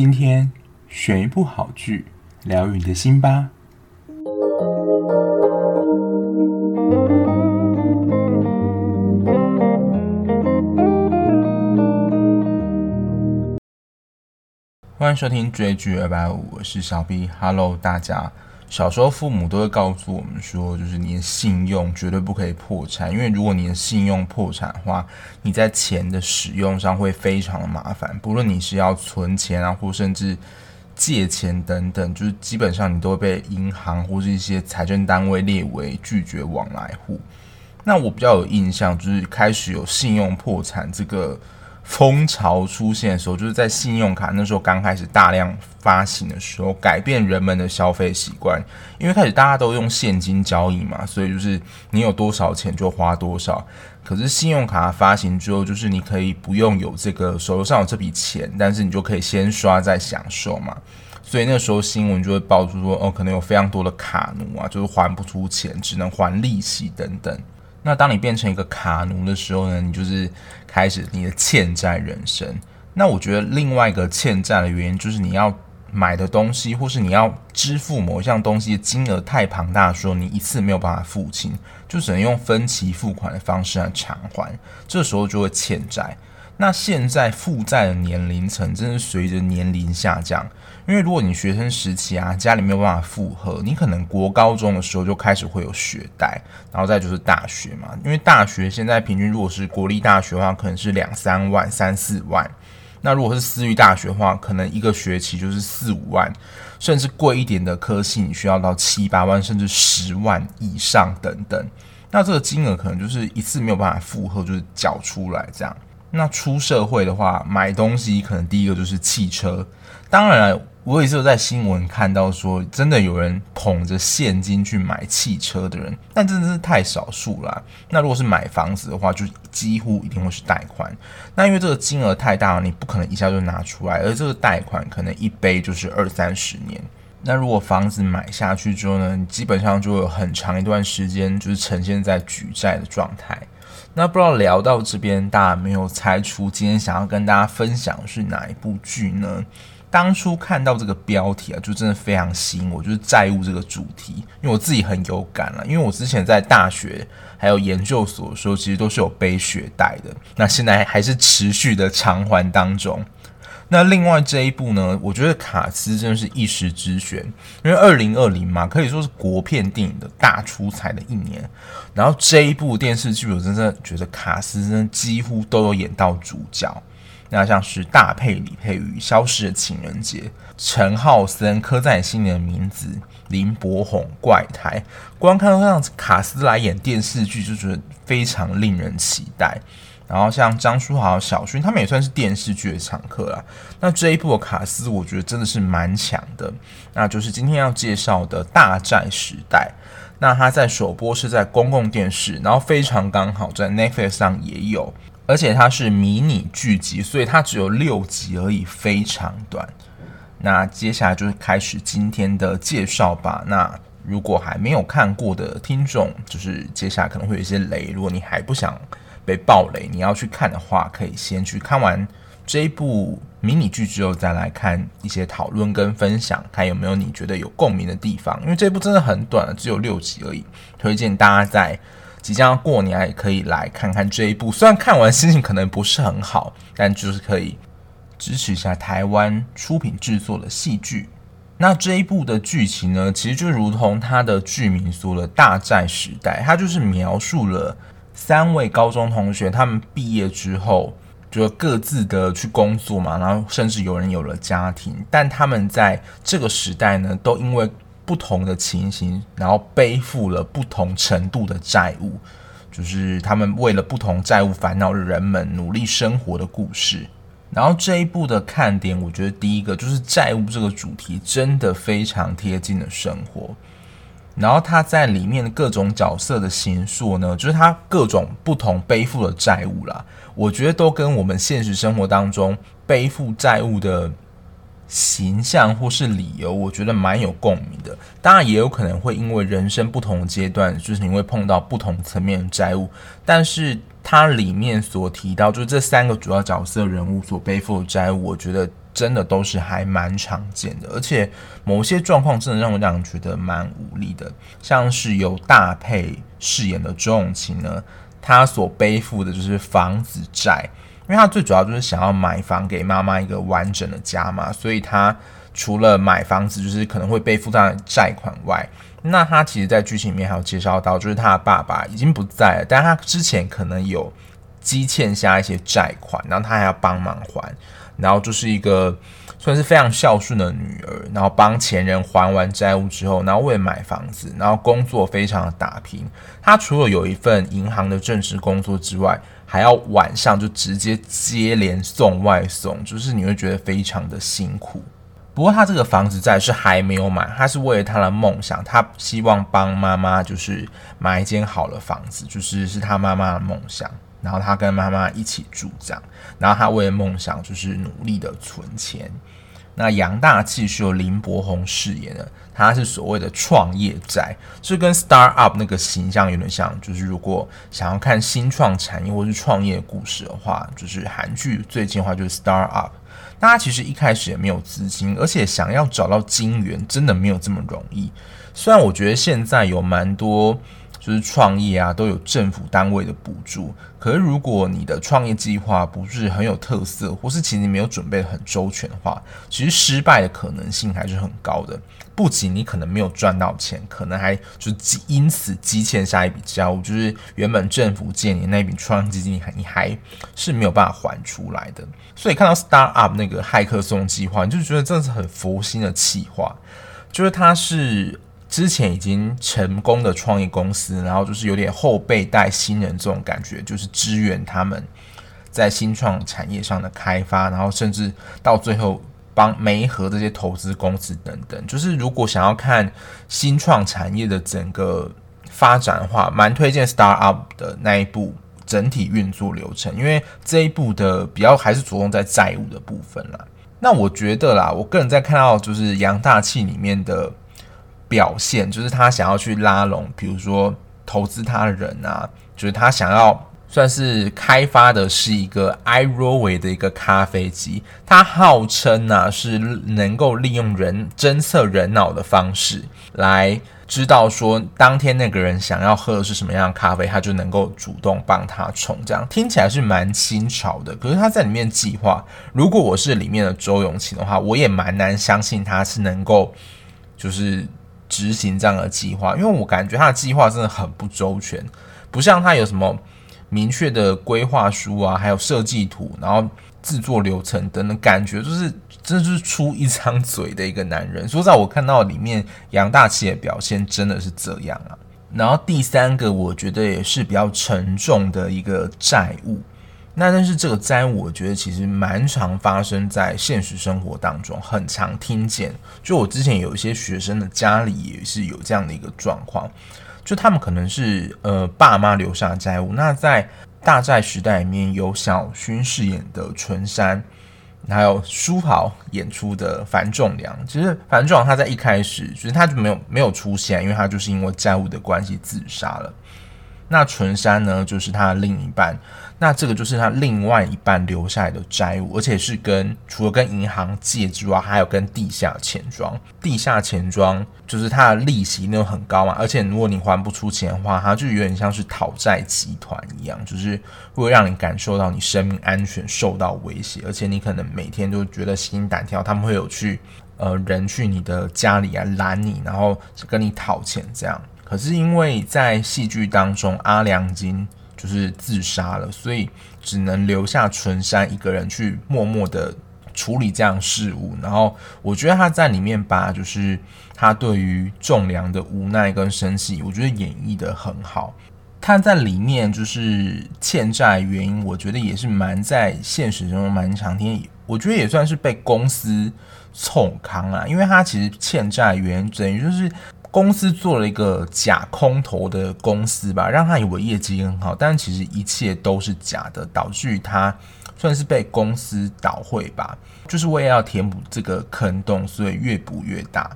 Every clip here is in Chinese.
今天选一部好剧，疗愈你的心吧。欢迎收听追剧二百五，我是小 B。Hello，大家。小时候父母都会告诉我们说，就是你的信用绝对不可以破产，因为如果你的信用破产的话，你在钱的使用上会非常的麻烦。不论你是要存钱啊，或甚至借钱等等，就是基本上你都会被银行或是一些财政单位列为拒绝往来户。那我比较有印象，就是开始有信用破产这个。风潮出现的时候，就是在信用卡那时候刚开始大量发行的时候，改变人们的消费习惯。因为开始大家都用现金交易嘛，所以就是你有多少钱就花多少。可是信用卡发行之后，就是你可以不用有这个手头上有这笔钱，但是你就可以先刷再享受嘛。所以那时候新闻就会爆出说，哦，可能有非常多的卡奴啊，就是还不出钱，只能还利息等等。那当你变成一个卡奴的时候呢，你就是开始你的欠债人生。那我觉得另外一个欠债的原因就是你要买的东西，或是你要支付某一项东西的金额太庞大的时候，你一次没有办法付清，就只能用分期付款的方式来偿还，这时候就会欠债。那现在负债的年龄层真是随着年龄下降，因为如果你学生时期啊，家里没有办法负荷，你可能国高中的时候就开始会有学贷，然后再就是大学嘛，因为大学现在平均如果是国立大学的话，可能是两三万、三四万，那如果是私立大学的话，可能一个学期就是四五万，甚至贵一点的科系，你需要到七八万，甚至十万以上等等，那这个金额可能就是一次没有办法负荷，就是缴出来这样。那出社会的话，买东西可能第一个就是汽车。当然，我也是有在新闻看到说，真的有人捧着现金去买汽车的人，但真的是太少数啦。那如果是买房子的话，就几乎一定会是贷款。那因为这个金额太大了，你不可能一下就拿出来，而这个贷款可能一背就是二三十年。那如果房子买下去之后呢，你基本上就有很长一段时间就是呈现在举债的状态。那不知道聊到这边，大家没有猜出今天想要跟大家分享的是哪一部剧呢？当初看到这个标题啊，就真的非常吸引我，就是债务这个主题，因为我自己很有感了，因为我之前在大学还有研究所的时候，其实都是有背学贷的，那现在还是持续的偿还当中。那另外这一部呢，我觉得卡斯真的是一时之选，因为二零二零嘛，可以说是国片电影的大出彩的一年。然后这一部电视剧，我真的觉得卡斯真的几乎都有演到主角。那像是大佩、李佩瑜、消失的情人节、陈浩森、刻在你心里的名字、林柏宏、怪胎，光看到这样子卡斯来演电视剧，就觉得非常令人期待。然后像张书豪、小薰，他们也算是电视剧的常客啦。那这一部的卡斯，我觉得真的是蛮强的。那就是今天要介绍的《大战时代》。那它在首播是在公共电视，然后非常刚好在 Netflix 上也有，而且它是迷你剧集，所以它只有六集而已，非常短。那接下来就是开始今天的介绍吧。那如果还没有看过的听众，就是接下来可能会有一些雷，如果你还不想。被暴雷，你要去看的话，可以先去看完这一部迷你剧之后，再来看一些讨论跟分享，看有没有你觉得有共鸣的地方。因为这部真的很短，只有六集而已，推荐大家在即将要过年也可以来看看这一部。虽然看完心情可能不是很好，但就是可以支持一下台湾出品制作的戏剧。那这一部的剧情呢，其实就如同它的剧名说的“大战时代”，它就是描述了。三位高中同学，他们毕业之后就各自的去工作嘛，然后甚至有人有了家庭，但他们在这个时代呢，都因为不同的情形，然后背负了不同程度的债务，就是他们为了不同债务烦恼的人们努力生活的故事。然后这一部的看点，我觉得第一个就是债务这个主题真的非常贴近的生活。然后他在里面的各种角色的形塑呢，就是他各种不同背负的债务啦，我觉得都跟我们现实生活当中背负债务的形象或是理由，我觉得蛮有共鸣的。当然也有可能会因为人生不同的阶段，就是你会碰到不同层面的债务，但是它里面所提到，就是这三个主要角色人物所背负的债务，我觉得。真的都是还蛮常见的，而且某些状况真的让我让人觉得蛮无力的，像是由大霈饰演的周咏青呢，他所背负的就是房子债，因为他最主要就是想要买房给妈妈一个完整的家嘛，所以他除了买房子就是可能会背负上债款外，那他其实在剧情里面还有介绍到，就是他的爸爸已经不在了，但他之前可能有。积欠下一些债款，然后他还要帮忙还，然后就是一个算是非常孝顺的女儿，然后帮前人还完债务之后，然后为了买房子，然后工作非常的打拼。他除了有一份银行的正式工作之外，还要晚上就直接接连送外送，就是你会觉得非常的辛苦。不过他这个房子在是还没有买，他是为了他的梦想，他希望帮妈妈就是买一间好的房子，就是是他妈妈的梦想。然后他跟妈妈一起住这样，然后他为了梦想就是努力的存钱。那杨大器是由林柏宏饰演的，他是所谓的创业宅，就跟 Star Up 那个形象有点像。就是如果想要看新创产业或是创业故事的话，就是韩剧最近的话就是 Star Up。大家其实一开始也没有资金，而且想要找到金源真的没有这么容易。虽然我觉得现在有蛮多。就是创业啊，都有政府单位的补助。可是如果你的创业计划不是很有特色，或是其实你没有准备很周全的话，其实失败的可能性还是很高的。不仅你可能没有赚到钱，可能还就因此积欠下一笔债务，就是原本政府借你那笔创业基金，你还是没有办法还出来的。所以看到 Start Up 那个骇客松计划，你就觉得这是很佛心的企划，就是它是。之前已经成功的创业公司，然后就是有点后辈带新人这种感觉，就是支援他们在新创产业上的开发，然后甚至到最后帮媒合这些投资公司等等。就是如果想要看新创产业的整个发展的话，蛮推荐 Startup 的那一部整体运作流程，因为这一部的比较还是着重在债务的部分啦。那我觉得啦，我个人在看到就是杨大器里面的。表现就是他想要去拉拢，比如说投资他的人啊，就是他想要算是开发的是一个 iRoway 的一个咖啡机，他号称呢、啊、是能够利用人侦测人脑的方式来知道说当天那个人想要喝的是什么样的咖啡，他就能够主动帮他冲。这样听起来是蛮新潮的，可是他在里面计划，如果我是里面的周咏青的话，我也蛮难相信他是能够就是。执行这样的计划，因为我感觉他的计划真的很不周全，不像他有什么明确的规划书啊，还有设计图，然后制作流程等等，感觉就是真的就是出一张嘴的一个男人。说实在，我看到里面杨大器的表现真的是这样啊。然后第三个，我觉得也是比较沉重的一个债务。那但是这个债务，我觉得其实蛮常发生在现实生活当中，很常听见。就我之前有一些学生的家里也是有这样的一个状况，就他们可能是呃爸妈留下的债务。那在大债时代里面，有小薰饰演的淳山，还有书豪演出的樊仲良。其实樊仲良他在一开始其实他就没有没有出现，因为他就是因为债务的关系自杀了。那纯山呢，就是他的另一半。那这个就是他另外一半留下来的债务，而且是跟除了跟银行借之外，还有跟地下钱庄。地下钱庄就是它的利息那种很高嘛，而且如果你还不出钱的话，它就有点像是讨债集团一样，就是会让你感受到你生命安全受到威胁，而且你可能每天都觉得心胆跳。他们会有去呃人去你的家里啊拦你，然后跟你讨钱这样。可是因为在戏剧当中，阿良金。就是自杀了，所以只能留下纯山一个人去默默的处理这样事务。然后我觉得他在里面把就是他对于仲良的无奈跟生气，我觉得演绎得很好。他在里面就是欠债原因，我觉得也是蛮在现实中蛮常听，我觉得也算是被公司冲康啊，因为他其实欠债原因等于就是。公司做了一个假空头的公司吧，让他以为业绩很好，但其实一切都是假的，导致于他算是被公司倒会吧。就是为了要填补这个坑洞，所以越补越大。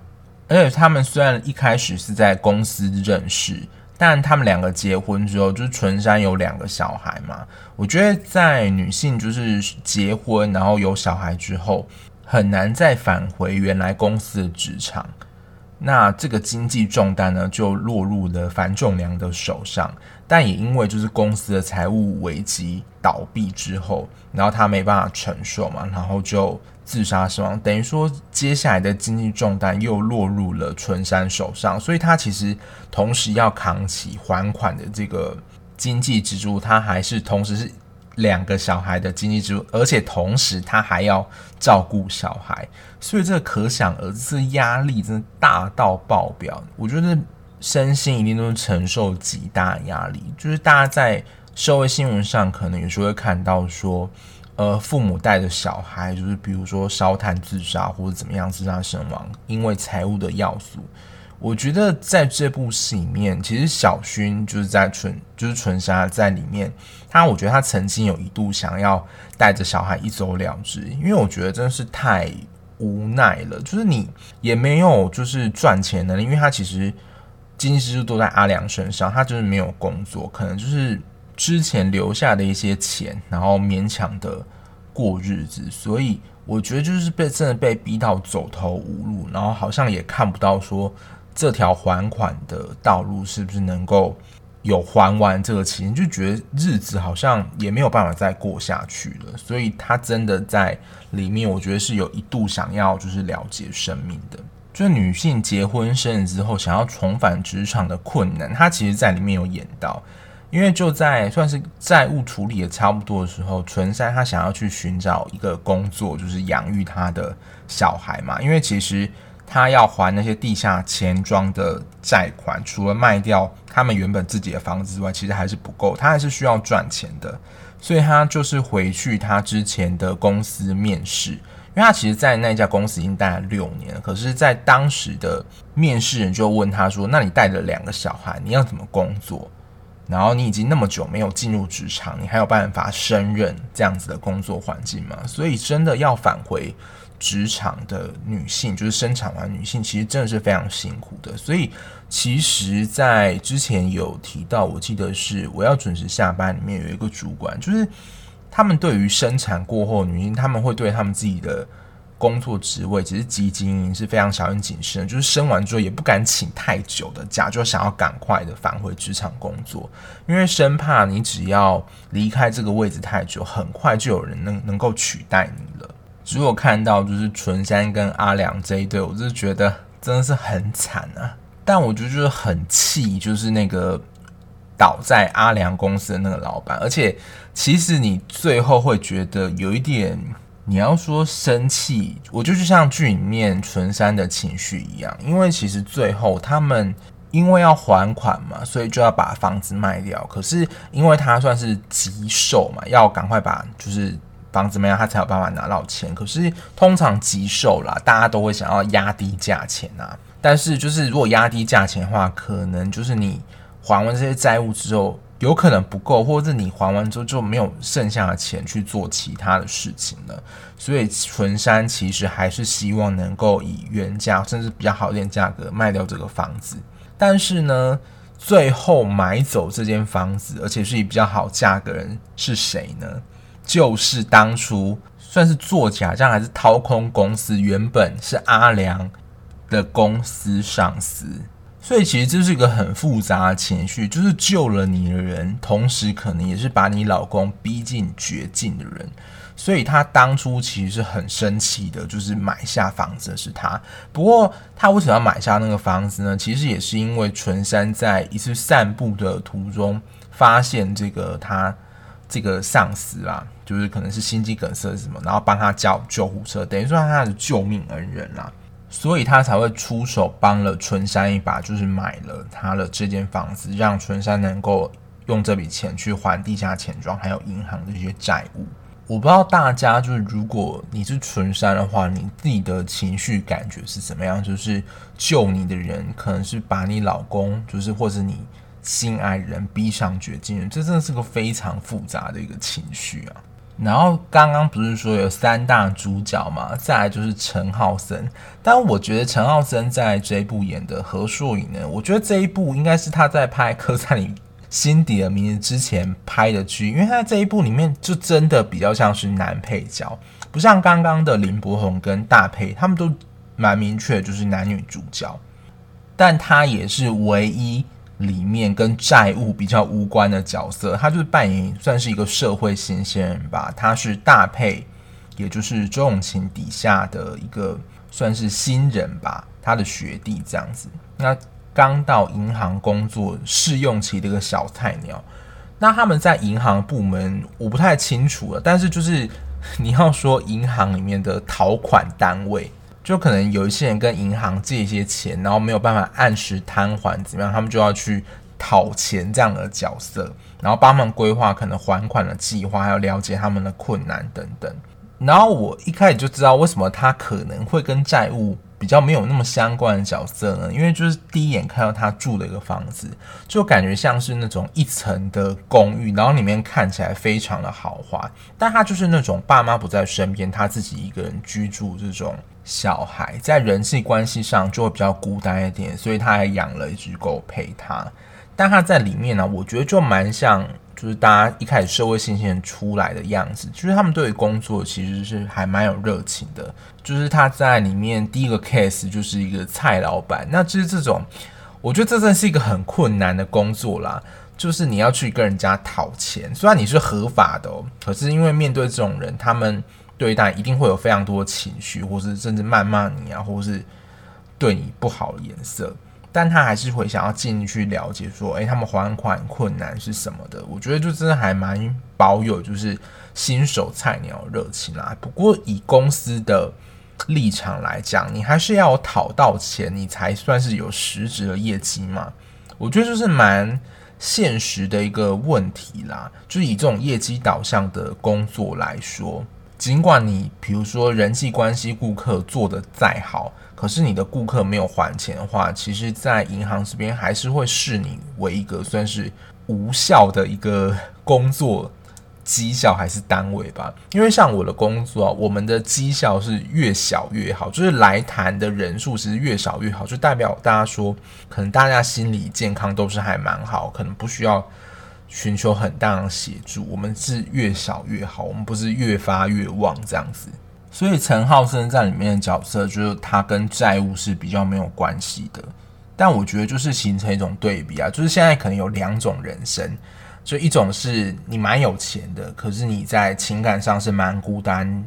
而且他们虽然一开始是在公司认识，但他们两个结婚之后，就是纯山有两个小孩嘛。我觉得在女性就是结婚然后有小孩之后。很难再返回原来公司的职场。那这个经济重担呢，就落入了樊仲良的手上。但也因为就是公司的财务危机倒闭之后，然后他没办法承受嘛，然后就自杀身亡。等于说，接下来的经济重担又落入了春山手上，所以他其实同时要扛起还款的这个经济支柱，他还是同时是。两个小孩的经济支柱，而且同时他还要照顾小孩，所以这可想而知，压力真的大到爆表。我觉得身心一定都是承受极大压力。就是大家在社会新闻上可能有时候会看到说，呃，父母带着小孩，就是比如说烧炭自杀或者怎么样自杀身亡，因为财务的要素。我觉得在这部戏里面，其实小薰就是在纯，就是淳山在里面，他我觉得他曾经有一度想要带着小孩一走了之，因为我觉得真的是太无奈了，就是你也没有就是赚钱能力，因为他其实经济支柱都在阿良身上，他就是没有工作，可能就是之前留下的一些钱，然后勉强的过日子，所以我觉得就是被真的被逼到走投无路，然后好像也看不到说。这条还款的道路是不是能够有还完这个钱？就觉得日子好像也没有办法再过下去了。所以他真的在里面，我觉得是有一度想要就是了结生命的。就女性结婚生子之后想要重返职场的困难，他其实在里面有演到。因为就在算是债务处理的差不多的时候，纯山他想要去寻找一个工作，就是养育他的小孩嘛。因为其实。他要还那些地下钱庄的债款，除了卖掉他们原本自己的房子之外，其实还是不够，他还是需要赚钱的，所以他就是回去他之前的公司面试，因为他其实，在那家公司已经待了六年了，可是，在当时的面试人就问他说：“那你带着两个小孩，你要怎么工作？然后你已经那么久没有进入职场，你还有办法胜任这样子的工作环境吗？”所以，真的要返回。职场的女性，就是生产完女性，其实真的是非常辛苦的。所以，其实，在之前有提到，我记得是我要准时下班里面有一个主管，就是他们对于生产过后女性，他们会对他们自己的工作职位，其实积极经营是非常小心谨慎。就是生完之后也不敢请太久的假，就想要赶快的返回职场工作，因为生怕你只要离开这个位置太久，很快就有人能能够取代你了。如果看到就是纯山跟阿良这一对，我就觉得真的是很惨啊！但我就觉得很气，就是那个倒在阿良公司的那个老板。而且其实你最后会觉得有一点，你要说生气，我就是像剧里面纯山的情绪一样，因为其实最后他们因为要还款嘛，所以就要把房子卖掉。可是因为他算是急售嘛，要赶快把就是。房子没有，他才有办法拿到钱。可是通常急售啦，大家都会想要压低价钱啊。但是就是如果压低价钱的话，可能就是你还完这些债务之后，有可能不够，或者是你还完之后就没有剩下的钱去做其他的事情了。所以纯山其实还是希望能够以原价甚至比较好一点价格卖掉这个房子。但是呢，最后买走这间房子，而且是以比较好价格人是谁呢？就是当初算是做假账还是掏空公司，原本是阿良的公司上司，所以其实这是一个很复杂的情绪，就是救了你的人，同时可能也是把你老公逼进绝境的人，所以他当初其实是很生气的，就是买下房子的是他。不过他为什么要买下那个房子呢？其实也是因为纯山在一次散步的途中发现这个他。这个上司啦，就是可能是心肌梗塞什么，然后帮他叫救护车，等于说他的救命恩人啦，所以他才会出手帮了淳山一把，就是买了他的这间房子，让淳山能够用这笔钱去还地下钱庄还有银行的一些债务。我不知道大家就是如果你是淳山的话，你自己的情绪感觉是怎么样？就是救你的人可能是把你老公，就是或者你。心爱人逼上绝境，这真的是个非常复杂的一个情绪啊。然后刚刚不是说有三大主角嘛，再来就是陈浩森。但我觉得陈浩森在这一部演的何硕颖呢，我觉得这一部应该是他在拍《刻在你心底的名字》之前拍的剧，因为他在这一部里面就真的比较像是男配角。不像刚刚的林柏宏跟大沛，他们都蛮明确，就是男女主角，但他也是唯一里面跟债务比较无关的角色，他就是扮演算是一个社会新鲜人吧，他是大配，也就是周永勤底下的一个算是新人吧，他的学弟这样子，那刚到银行工作试用期的一个小菜鸟。那他们在银行部门，我不太清楚了。但是就是你要说银行里面的讨款单位，就可能有一些人跟银行借一些钱，然后没有办法按时摊还，怎么样？他们就要去讨钱这样的角色，然后帮他们规划可能还款的计划，还有了解他们的困难等等。然后我一开始就知道为什么他可能会跟债务。比较没有那么相关的角色呢，因为就是第一眼看到他住的一个房子，就感觉像是那种一层的公寓，然后里面看起来非常的豪华，但他就是那种爸妈不在身边，他自己一个人居住这种小孩，在人际关系上就会比较孤单一点，所以他还养了一只狗陪他，但他在里面呢，我觉得就蛮像。就是大家一开始社会新鲜出来的样子，就是他们对于工作其实是还蛮有热情的。就是他在里面第一个 case 就是一个蔡老板，那其实这种，我觉得这真是一个很困难的工作啦。就是你要去跟人家讨钱，虽然你是合法的哦，可是因为面对这种人，他们对待一定会有非常多的情绪，或是甚至谩骂你啊，或是对你不好的颜色。但他还是会想要进去了解，说，诶，他们还款困难是什么的？我觉得就真的还蛮保有就是新手菜鸟热情啦。不过以公司的立场来讲，你还是要讨到钱，你才算是有实质的业绩嘛。我觉得就是蛮现实的一个问题啦。就是以这种业绩导向的工作来说，尽管你比如说人际关系、顾客做得再好。可是你的顾客没有还钱的话，其实，在银行这边还是会视你为一个算是无效的一个工作绩效还是单位吧。因为像我的工作，我们的绩效是越小越好，就是来谈的人数其实越少越好，就代表大家说，可能大家心理健康都是还蛮好，可能不需要寻求很大的协助。我们是越少越好，我们不是越发越旺这样子。所以陈浩森在里面的角色，就是他跟债务是比较没有关系的。但我觉得就是形成一种对比啊，就是现在可能有两种人生，就一种是你蛮有钱的，可是你在情感上是蛮孤单，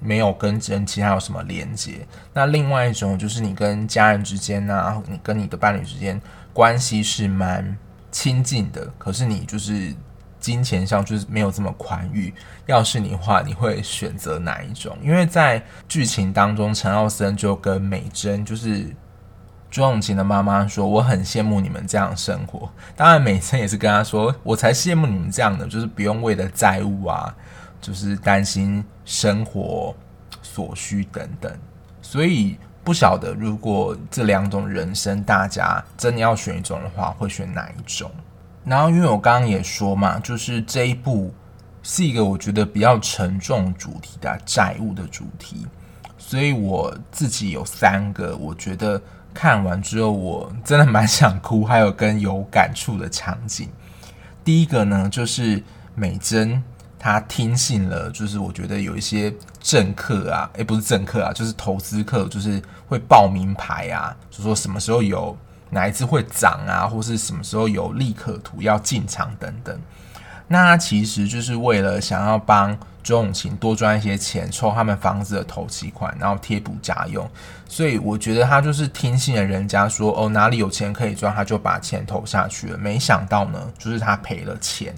没有跟人其他有什么连接。那另外一种就是你跟家人之间啊，你跟你的伴侣之间关系是蛮亲近的，可是你就是。金钱上就是没有这么宽裕。要是你的话，你会选择哪一种？因为在剧情当中，陈奥森就跟美珍，就是朱永琴的妈妈说：“我很羡慕你们这样生活。”当然，美珍也是跟他说：“我才羡慕你们这样的，就是不用为了债务啊，就是担心生活所需等等。”所以不晓得，如果这两种人生，大家真的要选一种的话，会选哪一种？然后，因为我刚刚也说嘛，就是这一部是一个我觉得比较沉重主题的债务的主题，所以我自己有三个我觉得看完之后我真的蛮想哭，还有跟有感触的场景。第一个呢，就是美珍他听信了，就是我觉得有一些政客啊，诶，不是政客啊，就是投资客，就是会报名牌啊，就说什么时候有。哪一支会涨啊，或是什么时候有利可图要进场等等，那他其实就是为了想要帮周永勤多赚一些钱，抽他们房子的头期款，然后贴补家用。所以我觉得他就是听信了人家说哦，哪里有钱可以赚，他就把钱投下去了。没想到呢，就是他赔了钱，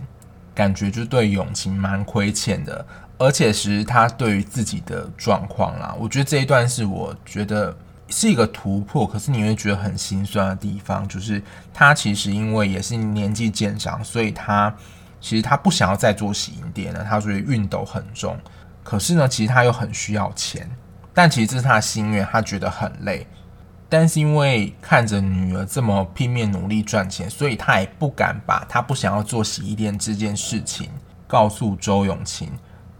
感觉就对永勤蛮亏欠的。而且是他对于自己的状况啦，我觉得这一段是我觉得。是一个突破，可是你会觉得很心酸的地方，就是他其实因为也是年纪渐长，所以他其实他不想要再做洗衣店了。他所以熨斗很重，可是呢，其实他又很需要钱，但其实这是他的心愿，他觉得很累。但是因为看着女儿这么拼命努力赚钱，所以他也不敢把他不想要做洗衣店这件事情告诉周永勤。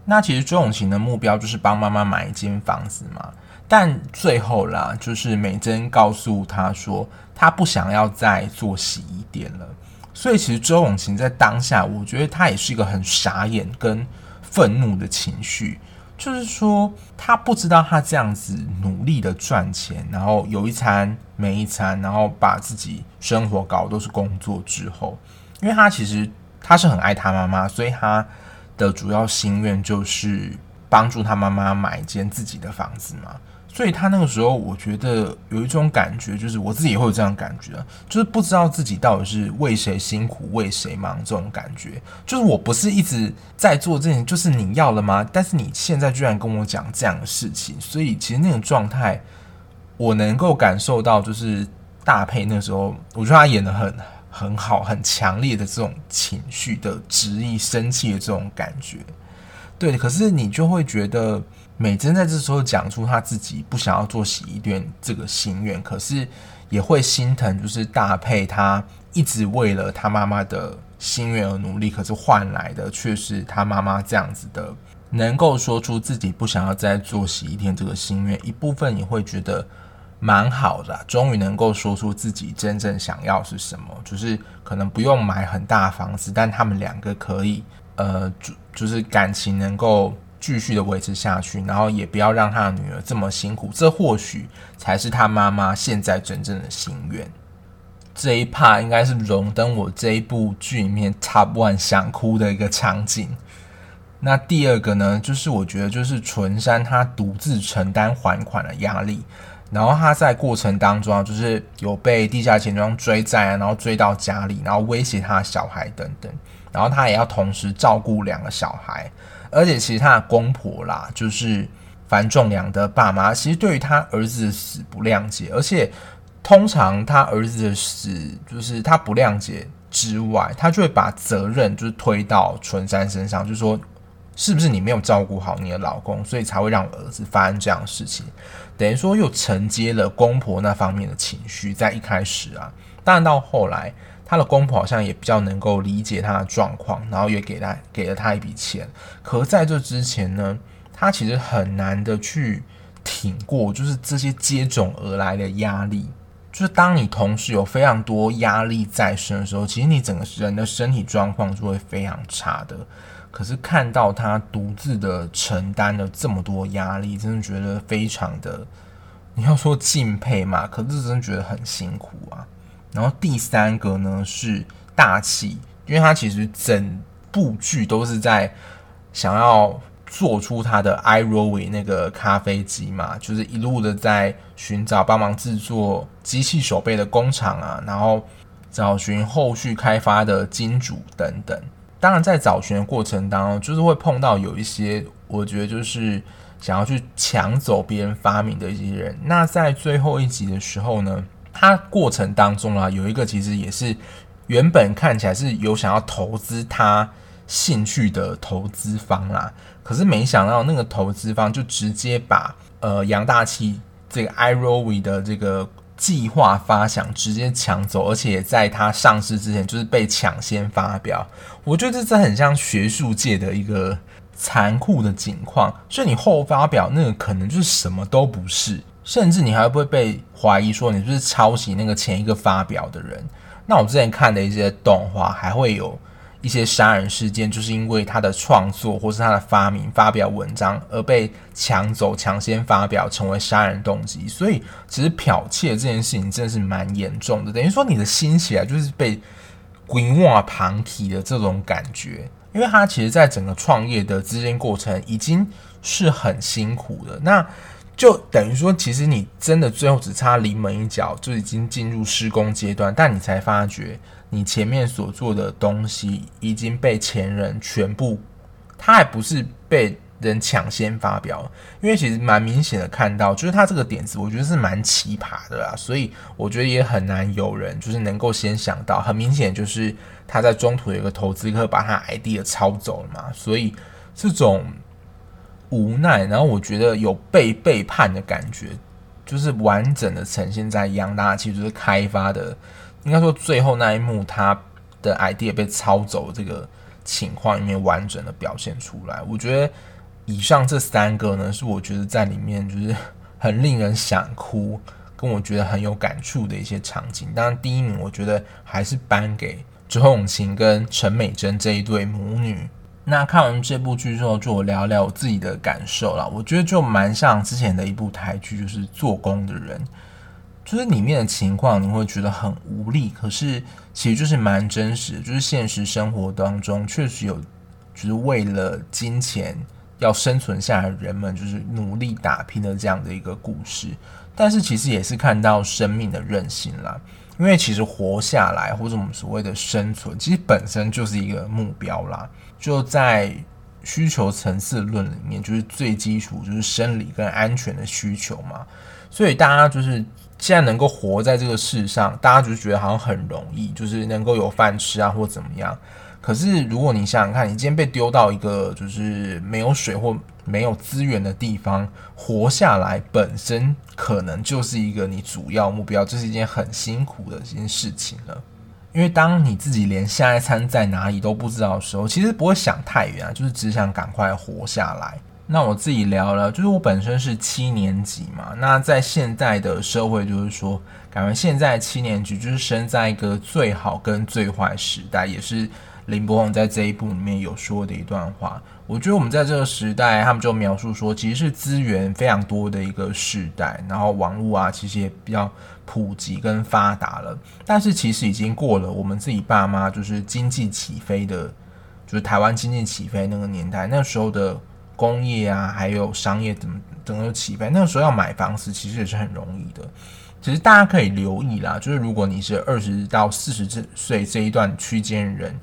那其实周永勤的目标就是帮妈妈买一间房子嘛。但最后啦，就是美珍告诉他说，他不想要再做洗衣店了。所以其实周永勤在当下，我觉得他也是一个很傻眼跟愤怒的情绪。就是说他不知道他这样子努力的赚钱，然后有一餐没一餐，然后把自己生活搞都是工作之后，因为他其实他是很爱他妈妈，所以他的主要心愿就是帮助他妈妈买一间自己的房子嘛。所以他那个时候，我觉得有一种感觉，就是我自己也会有这样感觉，就是不知道自己到底是为谁辛苦为谁忙这种感觉。就是我不是一直在做这件，就是你要了吗？但是你现在居然跟我讲这样的事情，所以其实那种状态，我能够感受到，就是大霈那时候，我觉得他演得很很好，很强烈的这种情绪的执意、生气的这种感觉。对，可是你就会觉得。美珍在这时候讲出她自己不想要做洗衣店这个心愿，可是也会心疼，就是大配她一直为了她妈妈的心愿而努力，可是换来的却是她妈妈这样子的，能够说出自己不想要再做洗衣店这个心愿，一部分也会觉得蛮好的，终于能够说出自己真正想要是什么，就是可能不用买很大房子，但他们两个可以，呃，就就是感情能够。继续的维持下去，然后也不要让他的女儿这么辛苦，这或许才是他妈妈现在真正的心愿。这一 part 应该是荣登我这一部剧里面 top one 想哭的一个场景。那第二个呢，就是我觉得就是纯山他独自承担还款的压力，然后他在过程当中啊，就是有被地下钱庄追债啊，然后追到家里，然后威胁他的小孩等等，然后他也要同时照顾两个小孩。而且其实他的公婆啦，就是樊仲良的爸妈，其实对于他儿子的死不谅解。而且通常他儿子的死，就是他不谅解之外，他就会把责任就是推到纯山身上，就说是不是你没有照顾好你的老公，所以才会让儿子发生这样的事情。等于说又承接了公婆那方面的情绪，在一开始啊，当然到后来。他的公婆好像也比较能够理解他的状况，然后也给他给了他一笔钱。可是在这之前呢，他其实很难的去挺过，就是这些接踵而来的压力。就是当你同时有非常多压力在身的时候，其实你整个人的身体状况就会非常差的。可是看到他独自的承担了这么多压力，真的觉得非常的，你要说敬佩嘛？可是真的觉得很辛苦啊。然后第三个呢是大气，因为他其实整部剧都是在想要做出他的 I Row，那个咖啡机嘛，就是一路的在寻找帮忙制作机器手背的工厂啊，然后找寻后续开发的金主等等。当然在找寻的过程当中，就是会碰到有一些我觉得就是想要去抢走别人发明的一些人。那在最后一集的时候呢，他过程当中啊，有一个其实也是原本看起来是有想要投资他兴趣的投资方啦，可是没想到那个投资方就直接把呃杨大器这个 i r o w y 的这个计划发想直接抢走，而且在他上市之前就是被抢先发表。我觉得这很像学术界的一个残酷的景况，所以你后发表那个可能就是什么都不是。甚至你还会被怀疑说你就是抄袭那个前一个发表的人？那我之前看的一些动画还会有一些杀人事件，就是因为他的创作或是他的发明、发表文章而被抢走、抢先发表，成为杀人动机。所以其实剽窃这件事情真的是蛮严重的，等于说你的心血啊就是被滚瓦旁体的这种感觉，因为他其实在整个创业的资金过程已经是很辛苦的。那就等于说，其实你真的最后只差临门一脚，就已经进入施工阶段，但你才发觉你前面所做的东西已经被前人全部，他还不是被人抢先发表，因为其实蛮明显的看到，就是他这个点子，我觉得是蛮奇葩的啦，所以我觉得也很难有人就是能够先想到，很明显就是他在中途有一个投资客把他 ID 的抄走了嘛，所以这种。无奈，然后我觉得有被背叛的感觉，就是完整的呈现在扬大器就是开发的，应该说最后那一幕，他的 idea 被抄走这个情况里面完整的表现出来。我觉得以上这三个呢，是我觉得在里面就是很令人想哭，跟我觉得很有感触的一些场景。当然，第一名我觉得还是颁给周永晴跟陈美珍这一对母女。那看完这部剧之后，就我聊聊我自己的感受啦。我觉得就蛮像之前的一部台剧，就是《做工的人》，就是里面的情况你会觉得很无力，可是其实就是蛮真实的，就是现实生活当中确实有，就是为了金钱要生存下来人们，就是努力打拼的这样的一个故事。但是其实也是看到生命的韧性啦。因为其实活下来或者我们所谓的生存，其实本身就是一个目标啦。就在需求层次论里面，就是最基础就是生理跟安全的需求嘛。所以大家就是现在能够活在这个世上，大家就觉得好像很容易，就是能够有饭吃啊或怎么样。可是如果你想想看，你今天被丢到一个就是没有水或没有资源的地方，活下来本身可能就是一个你主要目标，这是一件很辛苦的一件事情了。因为当你自己连下一餐在哪里都不知道的时候，其实不会想太远啊，就是只想赶快活下来。那我自己聊了，就是我本身是七年级嘛，那在现在的社会，就是说，感觉现在七年级就是生在一个最好跟最坏时代，也是。林柏宏在这一部里面有说的一段话，我觉得我们在这个时代，他们就描述说，其实是资源非常多的一个时代，然后网络啊，其实也比较普及跟发达了。但是其实已经过了我们自己爸妈就是经济起飞的，就是台湾经济起飞那个年代，那时候的工业啊，还有商业怎么怎么起飞，那个时候要买房子其实也是很容易的。其实大家可以留意啦，就是如果你是二十到四十岁这一段区间人。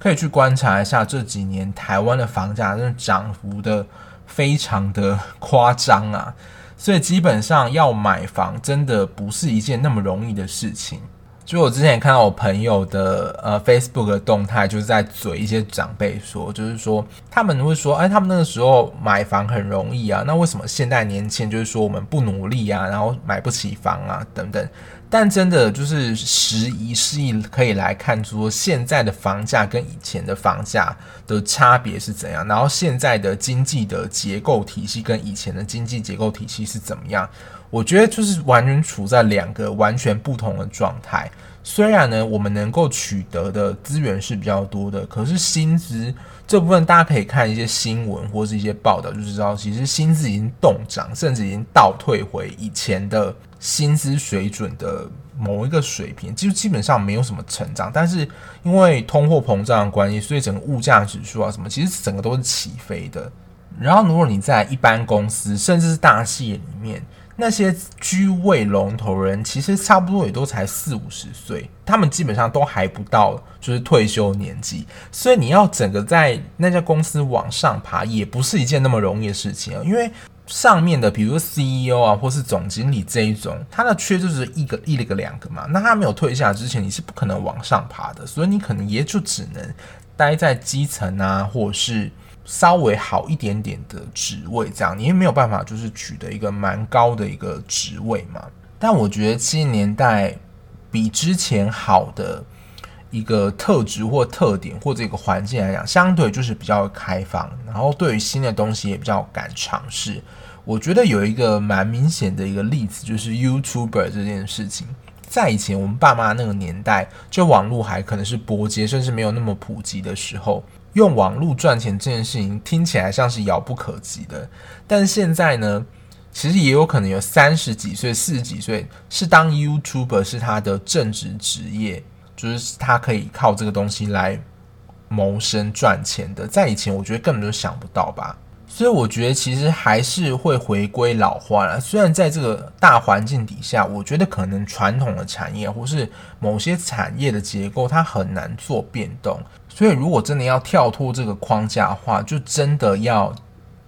可以去观察一下这几年台湾的房价，真的涨幅的非常的夸张啊！所以基本上要买房，真的不是一件那么容易的事情。就我之前也看到我朋友的呃 Facebook 的动态，就是在嘴一些长辈说，就是说他们会说，哎，他们那个时候买房很容易啊，那为什么现代年轻人就是说我们不努力啊，然后买不起房啊等等。但真的就是时移世易，可以来看出现在的房价跟以前的房价的差别是怎样，然后现在的经济的结构体系跟以前的经济结构体系是怎么样？我觉得就是完全处在两个完全不同的状态。虽然呢，我们能够取得的资源是比较多的，可是薪资这部分大家可以看一些新闻或是一些报道就知道，其实薪资已经冻涨，甚至已经倒退回以前的。薪资水准的某一个水平，就基本上没有什么成长，但是因为通货膨胀的关系，所以整个物价指数啊什么，其实整个都是起飞的。然后如果你在一般公司，甚至是大企业里面，那些居位龙头人，其实差不多也都才四五十岁，他们基本上都还不到就是退休年纪，所以你要整个在那家公司往上爬，也不是一件那么容易的事情啊，因为。上面的，比如说 CEO 啊，或是总经理这一种，他的缺就是一个一个两个嘛。那他没有退下之前，你是不可能往上爬的，所以你可能也就只能待在基层啊，或是稍微好一点点的职位这样，你也没有办法就是取得一个蛮高的一个职位嘛。但我觉得七十年代比之前好的。一个特质或特点或者一个环境来讲，相对就是比较开放，然后对于新的东西也比较敢尝试。我觉得有一个蛮明显的一个例子，就是 YouTuber 这件事情。在以前我们爸妈那个年代，就网络还可能是波接，甚至没有那么普及的时候，用网络赚钱这件事情听起来像是遥不可及的。但现在呢，其实也有可能有三十几岁、四十几岁是当 YouTuber 是他的正职职业。就是他可以靠这个东西来谋生赚钱的，在以前我觉得根本就想不到吧。所以我觉得其实还是会回归老化了。虽然在这个大环境底下，我觉得可能传统的产业或是某些产业的结构它很难做变动。所以如果真的要跳脱这个框架的话，就真的要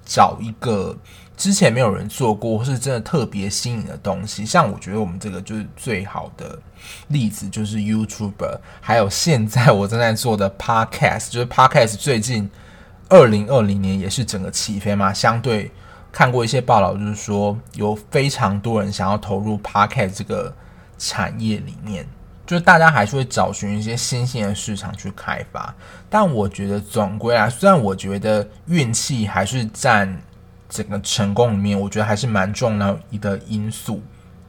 找一个。之前没有人做过，或是真的特别新颖的东西，像我觉得我们这个就是最好的例子，就是 YouTuber，还有现在我正在做的 Podcast，就是 Podcast 最近二零二零年也是整个起飞嘛。相对看过一些报道，就是说有非常多人想要投入 Podcast 这个产业里面，就是大家还是会找寻一些新兴的市场去开发。但我觉得总归来，虽然我觉得运气还是占。整个成功里面，我觉得还是蛮重要的一个因素，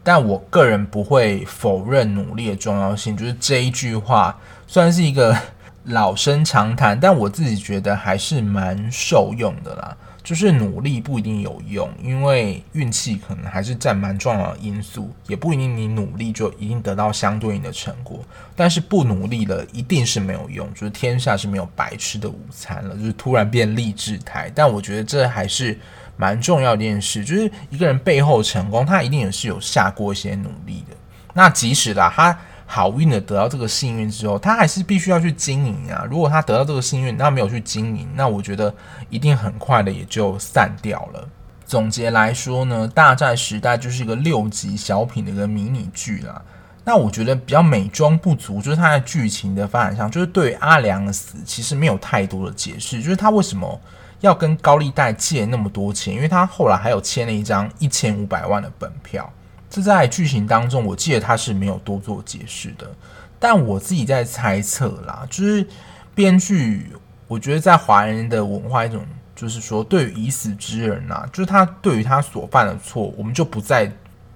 但我个人不会否认努力的重要性。就是这一句话，虽然是一个 老生常谈，但我自己觉得还是蛮受用的啦。就是努力不一定有用，因为运气可能还是占蛮重要的因素，也不一定你努力就一定得到相对应的成果。但是不努力了，一定是没有用。就是天下是没有白吃的午餐了，就是突然变励志台。但我觉得这还是蛮重要的一件事，就是一个人背后成功，他一定也是有下过一些努力的。那即使啦，他。好运的得到这个幸运之后，他还是必须要去经营啊。如果他得到这个幸运，他没有去经营，那我觉得一定很快的也就散掉了。总结来说呢，《大债时代》就是一个六集小品的一个迷你剧啦。那我觉得比较美中不足，就是他在剧情的发展上，就是对阿良的死其实没有太多的解释，就是他为什么要跟高利贷借那么多钱，因为他后来还有签了一张一千五百万的本票。这在剧情当中，我记得他是没有多做解释的，但我自己在猜测啦，就是编剧，我觉得在华人的文化一种，就是说对于已死之人啊，就是他对于他所犯的错，我们就不再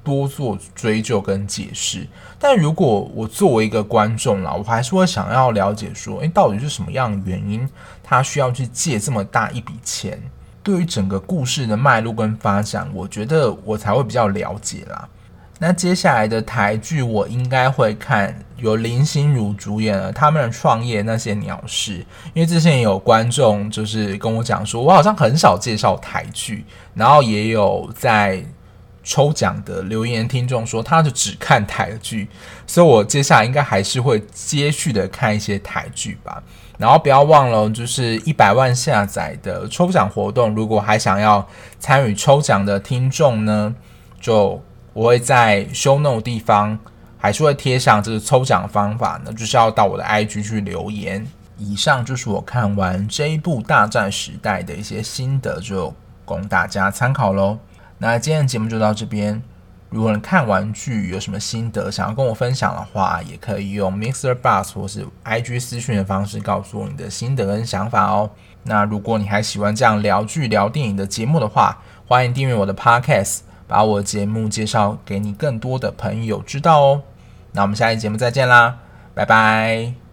多做追究跟解释。但如果我作为一个观众啦，我还是会想要了解说，诶，到底是什么样的原因，他需要去借这么大一笔钱？对于整个故事的脉络跟发展，我觉得我才会比较了解啦。那接下来的台剧我应该会看，由林心如主演了《他们的创业那些鸟事》，因为之前有观众就是跟我讲说，我好像很少介绍台剧，然后也有在抽奖的留言听众说，他就只看台剧，所以我接下来应该还是会接续的看一些台剧吧。然后不要忘了，就是一百万下载的抽奖活动，如果还想要参与抽奖的听众呢，就。我会在 show no 地方还是会贴上这个抽奖方法呢，就是要到我的 IG 去留言。以上就是我看完这一部《大战时代》的一些心得，就供大家参考喽。那今天的节目就到这边。如果你看完剧有什么心得，想要跟我分享的话，也可以用 Mixer Box 或是 IG 私讯的方式告诉我你的心得跟想法哦。那如果你还喜欢这样聊剧聊电影的节目的话，欢迎订阅我的 Podcast。把我的节目介绍给你更多的朋友知道哦。那我们下期节目再见啦，拜拜。